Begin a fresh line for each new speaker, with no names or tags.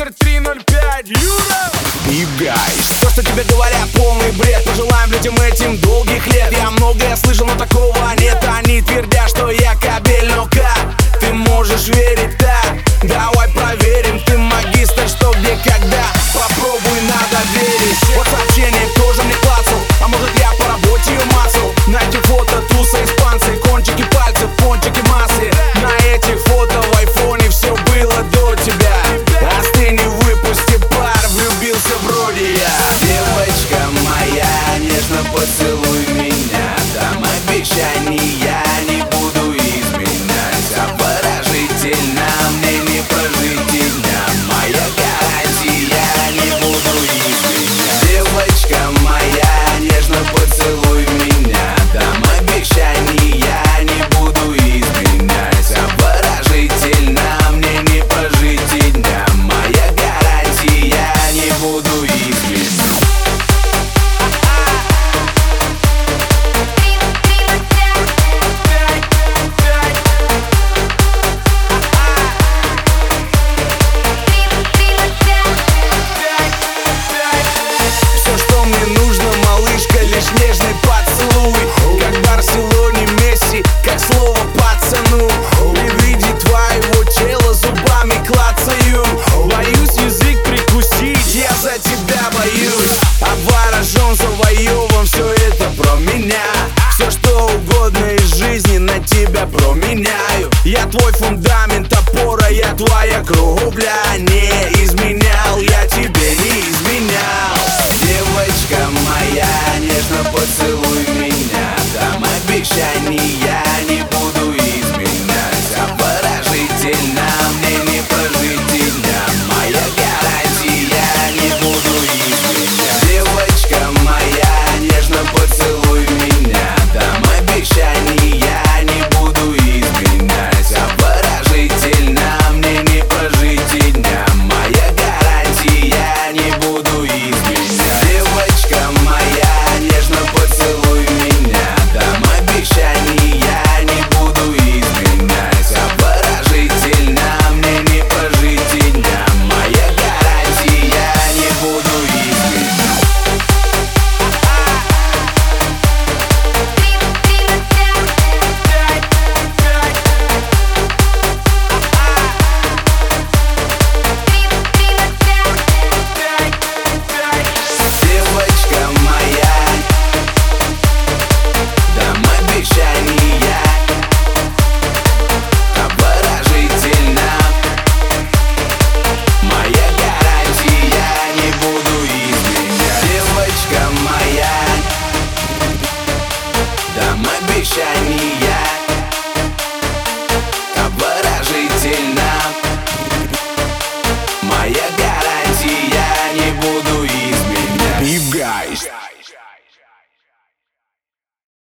мистер 305 Юра! И Гайс То, что тебе говорят, полный бред. Пожелаем людям этим долгих лет. Я многое слышал, но такого
меня.
Все что угодно из жизни на тебя променяю. Я твой фундамент опора, я твоя кровля Не изменял я тебе, не изменял.